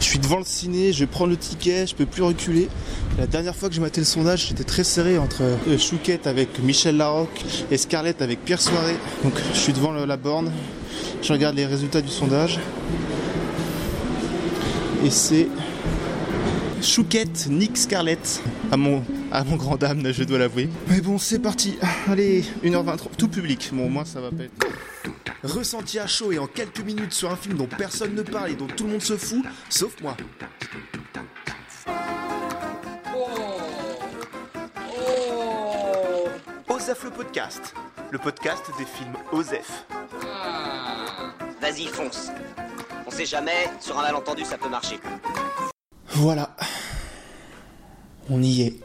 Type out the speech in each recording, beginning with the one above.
Je suis devant le ciné, je vais prendre le ticket, je peux plus reculer. La dernière fois que j'ai maté le sondage, j'étais très serré entre euh, Chouquette avec Michel Larocque et Scarlett avec Pierre Soiré. Donc je suis devant la borne, je regarde les résultats du sondage. Et c'est Chouquette, Nick Scarlett. À mon, à mon grand dame, je dois l'avouer. Mais bon, c'est parti. Allez, 1h23, tout public. Bon, au moins ça va pas être. Ressenti à chaud et en quelques minutes sur un film dont personne ne parle et dont tout le monde se fout, sauf moi. Osef le podcast, le podcast des films Osef. Vas-y, fonce. On sait jamais, sur un malentendu, ça peut marcher. Voilà. On y est.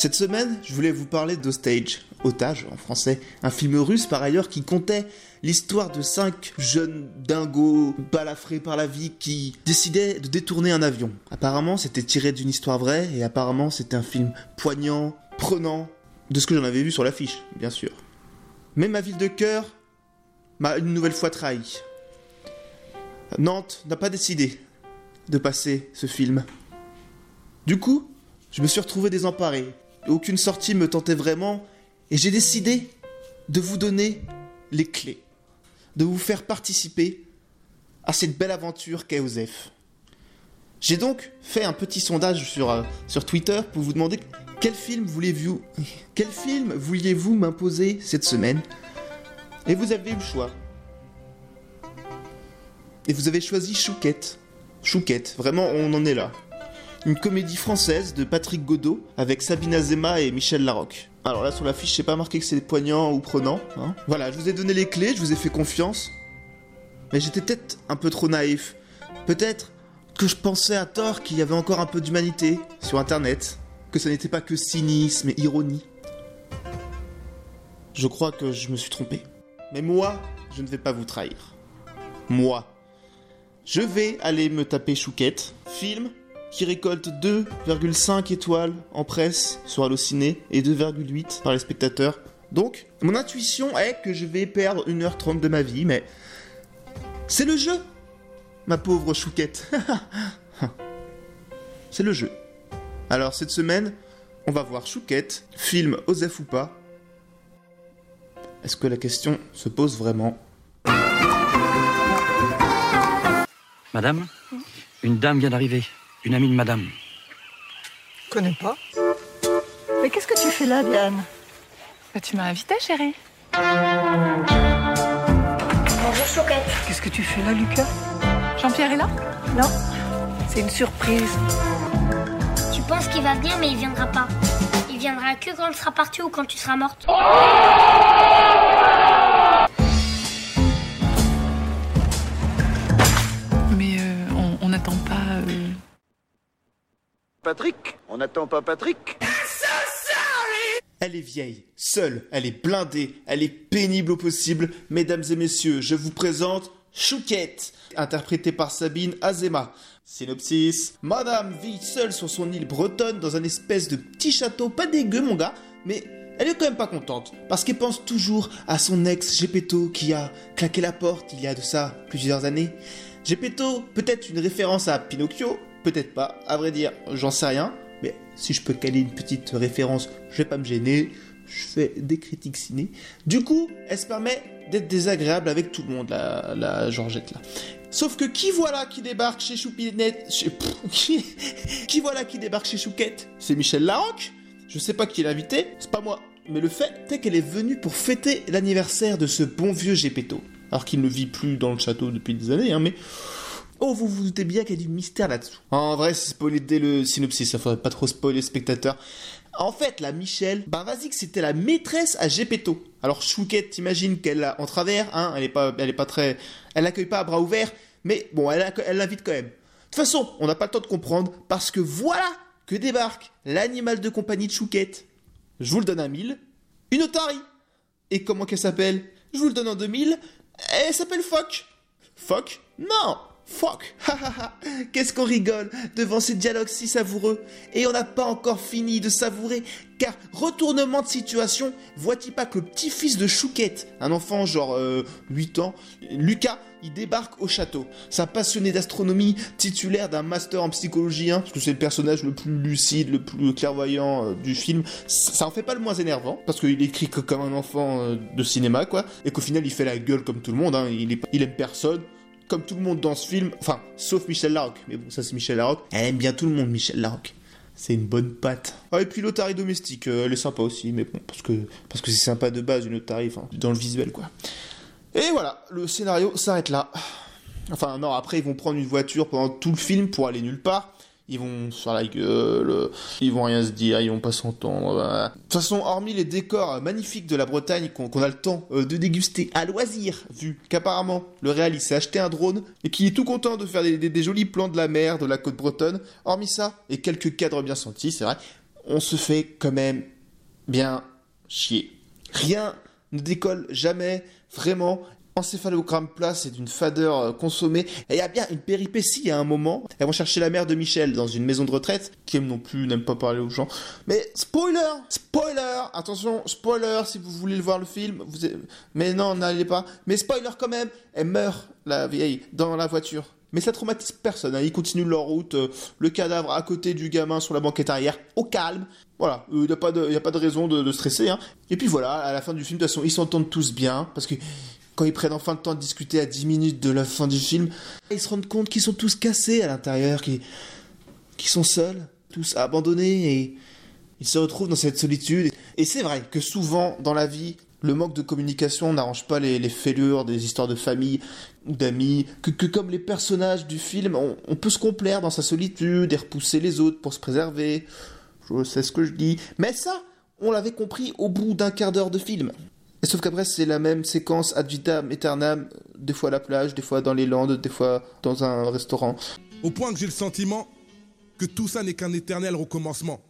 Cette semaine, je voulais vous parler d'Hostage, Otage en français, un film russe par ailleurs qui comptait l'histoire de cinq jeunes dingos balafrés par la vie qui décidaient de détourner un avion. Apparemment, c'était tiré d'une histoire vraie et apparemment, c'était un film poignant, prenant, de ce que j'en avais vu sur l'affiche, bien sûr. Mais ma ville de cœur m'a une nouvelle fois trahi. Nantes n'a pas décidé de passer ce film. Du coup, je me suis retrouvé désemparé. Aucune sortie me tentait vraiment et j'ai décidé de vous donner les clés, de vous faire participer à cette belle aventure qu'est Osef. J'ai donc fait un petit sondage sur, euh, sur Twitter pour vous demander quel film voulez-vous quel film vouliez-vous m'imposer cette semaine Et vous avez eu le choix. Et vous avez choisi Chouquette. Chouquette, vraiment on en est là. Une comédie française de Patrick Godot avec Sabine Azema et Michel Larocque. Alors là sur l'affiche, c'est pas marqué que c'est poignant ou prenant. hein. Voilà, je vous ai donné les clés, je vous ai fait confiance. Mais j'étais peut-être un peu trop naïf. Peut-être que je pensais à tort qu'il y avait encore un peu d'humanité sur Internet. Que ce n'était pas que cynisme et ironie. Je crois que je me suis trompé. Mais moi, je ne vais pas vous trahir. Moi, je vais aller me taper Chouquette, film qui récolte 2,5 étoiles en presse sur Allociné et 2,8 par les spectateurs. Donc, mon intuition est que je vais perdre 1h30 de ma vie, mais c'est le jeu, ma pauvre Chouquette. c'est le jeu. Alors, cette semaine, on va voir Chouquette, film Osef ou pas. Est-ce que la question se pose vraiment? Madame, une dame vient d'arriver. Une amie de madame. Connais pas. Mais qu'est-ce que tu fais là, Diane? Bah, tu m'as invité, chérie. Bonjour Chouquette. Qu'est-ce que tu fais là, Lucas? Jean-Pierre est là? Non, c'est une surprise. Tu penses qu'il va venir, mais il viendra pas. Il viendra que quand tu seras parti ou quand tu seras morte. Mais Patrick? On n'attend pas Patrick? Elle est vieille, seule, elle est blindée, elle est pénible au possible. Mesdames et messieurs, je vous présente Chouquette, interprétée par Sabine Azema. Synopsis Madame vit seule sur son île bretonne dans un espèce de petit château, pas dégueu mon gars, mais elle est quand même pas contente, parce qu'elle pense toujours à son ex Gepetto qui a claqué la porte il y a de ça plusieurs années. Gepetto, peut-être une référence à Pinocchio, peut-être pas, à vrai dire, j'en sais rien, mais si je peux caler une petite référence, je vais pas me gêner. Je fais des critiques ciné. Du coup, elle se permet d'être désagréable avec tout le monde, la, la Georgette là. Sauf que qui voilà qui débarque chez Choupinette chez, qui, voilà qui débarque chez Chouquette? C'est Michel Larocque? Je sais pas qui est l'invité, c'est pas moi. Mais le fait est qu'elle est venue pour fêter l'anniversaire de ce bon vieux Gepetto. Alors qu'il ne vit plus dans le château depuis des années, hein, mais Oh, vous vous doutez bien qu'il y a du mystère là-dessous. En vrai, c'est spoilé dès le synopsis, ça faudrait pas trop spoiler le spectateur. En fait, la Michelle, bah vas-y que c'était la maîtresse à Gepetto. Alors Chouquette, t'imagines qu'elle a en travers, hein, elle est pas, elle est pas très, elle l'accueille pas à bras ouverts, mais bon, elle, l'invite quand même. De toute façon, on n'a pas le temps de comprendre parce que voilà que débarque l'animal de compagnie de Chouquette. Je vous le donne à 1000, une otarie. Et comment qu'elle s'appelle? Je vous le donne en 2000, elle s'appelle Fock. Fock Non Fuck Qu'est-ce qu'on rigole devant ces dialogues si savoureux Et on n'a pas encore fini de savourer, car retournement de situation, vois-tu pas que le petit-fils de Chouquette, un enfant genre euh, 8 ans, Lucas, il débarque au château. Un passionné d'astronomie, titulaire d'un master en psychologie, hein, parce que c'est le personnage le plus lucide, le plus clairvoyant euh, du film. Ça en fait pas le moins énervant, parce qu'il écrit comme un enfant euh, de cinéma, quoi, et qu'au final il fait la gueule comme tout le monde, hein, il, est- il aime personne. Comme tout le monde dans ce film, enfin, sauf Michel Larocque. Mais bon, ça c'est Michel Larocque. Elle aime bien tout le monde, Michel Larocque. C'est une bonne patte. Ah, et puis l'otarie domestique, euh, elle est sympa aussi, mais bon, parce que parce que c'est sympa de base une otarie, enfin, dans le visuel quoi. Et voilà, le scénario s'arrête là. Enfin non, après ils vont prendre une voiture pendant tout le film pour aller nulle part. Ils vont faire la gueule, ils vont rien se dire, ils vont pas s'entendre. De toute façon, hormis les décors magnifiques de la Bretagne qu'on a le temps euh, de déguster à loisir, vu qu'apparemment le réal il s'est acheté un drone et qu'il est tout content de faire des jolis plans de la mer, de la côte bretonne, hormis ça et quelques cadres bien sentis, c'est vrai, on se fait quand même bien chier. Rien ne décolle jamais, vraiment. Encéphalogramme plat, c'est d'une fadeur euh, consommée. Et il y a bien une péripétie à un moment. Elles vont chercher la mère de Michel dans une maison de retraite, qui aime non plus, n'aime pas parler aux gens. Mais spoiler Spoiler Attention, spoiler, si vous voulez le voir le film. Mais non, n'allez pas. Mais spoiler quand même Elle meurt, la vieille, dans la voiture. Mais ça traumatise personne. hein. Ils continuent leur route. euh, le cadavre à côté du gamin sur la banquette arrière, au calme. Voilà, il n'y a, pas de- y a pas de raison de, de stresser. hein. Et puis voilà, à la fin du film, de toute façon, ils s'entendent tous bien. Parce que quand ils prennent enfin le temps de discuter à 10 minutes de la fin du film, ils se rendent compte qu'ils sont tous cassés à l'intérieur, qu'ils sont seuls, tous abandonnés. Et ils se retrouvent dans cette solitude. Et c'est vrai que souvent, dans la vie, le manque de communication n'arrange pas les, fêlures des histoires de famille ou d'amis, que, que comme les personnages du film, on, on peut se complaire dans sa solitude et repousser les autres pour se préserver. Je sais ce que je dis. Mais ça, on l'avait compris au bout d'un quart d'heure de film. Et sauf qu'après, c'est la même séquence ad vitam aeternam, des fois à la plage, des fois dans les landes, des fois dans un restaurant. Au point que j'ai le sentiment que tout ça n'est qu'un éternel recommencement.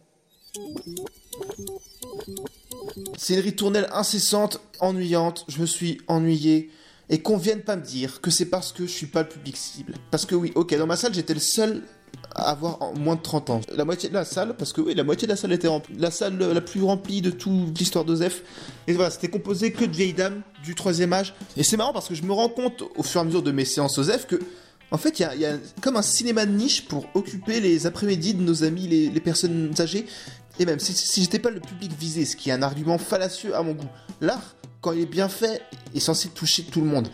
C'est une ritournelle incessante, ennuyante, je me suis ennuyé. Et qu'on vienne pas me dire que c'est parce que je suis pas le public cible. Parce que oui, ok, dans ma salle, j'étais le seul avoir en- moins de 30 ans. La moitié de la salle, parce que oui, la moitié de la salle était remplie. La salle euh, la plus remplie de toute l'histoire d'Osef. Et voilà, c'était composé que de vieilles dames du troisième âge. Et c'est marrant parce que je me rends compte au fur et à mesure de mes séances Osef que en fait, il y a, comme un cinéma de niche pour occuper les après-midi de nos amis, les, les personnes âgées. Et même si, si j'étais pas le public visé, ce qui est un argument fallacieux à mon goût, l'art, quand il est bien fait, est censé toucher tout le monde.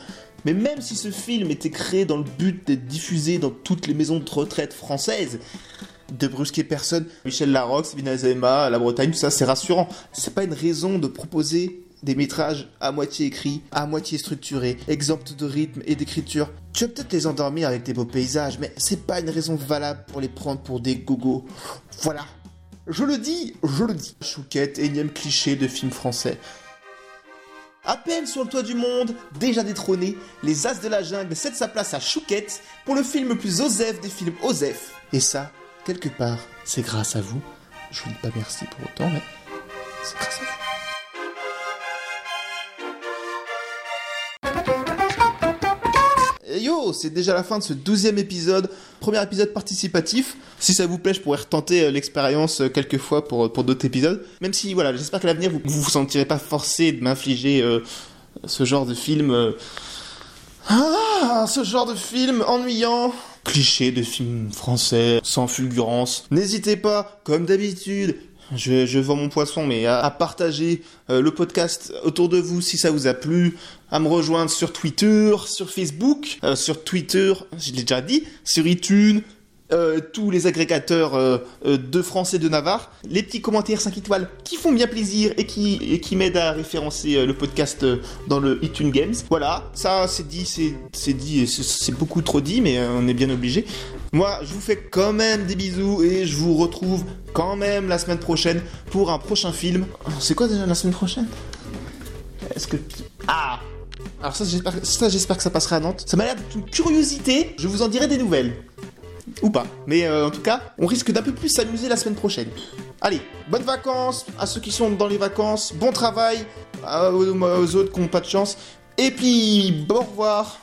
Mais même si ce film était créé dans le but d'être diffusé dans toutes les maisons de retraite françaises, de brusquer personne, Michel Larocque, Sabine Azema, la Bretagne, tout ça, c'est rassurant. C'est pas une raison de proposer des métrages à moitié écrits, à moitié structurés, exempts de rythme et d'écriture. Tu vas peut-être les endormir avec tes beaux paysages, mais c'est pas une raison valable pour les prendre pour des gogos. Voilà. Je le dis, je le dis. Chouquette, énième cliché de film français. À peine sur le toit du monde, déjà détrôné, les As de la jungle cèdent sa place à Chouquette pour le film le plus Osef des films Osef. Et ça, quelque part, c'est grâce à vous. Je vous dis pas merci pour autant, mais c'est grâce à vous. C'est déjà la fin de ce douzième épisode, premier épisode participatif. Si ça vous plaît, je pourrais retenter euh, l'expérience euh, quelques fois pour, pour d'autres épisodes. Même si, voilà, j'espère qu'à l'avenir, vous vous vous sentirez pas forcé de m'infliger euh, ce genre de film. euh, Ah, ce genre de film ennuyant. Cliché de film français, sans fulgurance. N'hésitez pas, comme d'habitude, je, je vends mon poisson, mais à, partager euh, le podcast autour de vous si ça vous a plu, à me rejoindre sur Twitter, sur Facebook, euh, sur Twitter, je l'ai déjà dit, sur iTunes, euh, tous les agrégateurs euh, euh, de français de Navarre, les petits commentaires 5 étoiles qui font bien plaisir et qui, et qui m'aident à référencer euh, le podcast euh, dans le iTunes Games. Voilà, ça c'est dit, c'est dit, c'est- beaucoup trop dit, mais on est bien obligé. Moi, je vous fais quand même des bisous et je vous retrouve quand même la semaine prochaine pour un prochain film. C'est quoi déjà la semaine prochaine? Est-ce que... Ah Alors ça, j'espère ça, j'espère que ça passera à Nantes. Ça m'a l'air d'être une curiosité. Je vous en dirai des nouvelles. Ou pas. Mais euh, en tout cas, on risque d'un peu plus s'amuser la semaine prochaine. Allez, bonnes vacances à ceux qui sont dans les vacances. Bon travail aux, aux autres qui n'ont pas de chance. Et puis, bon au revoir.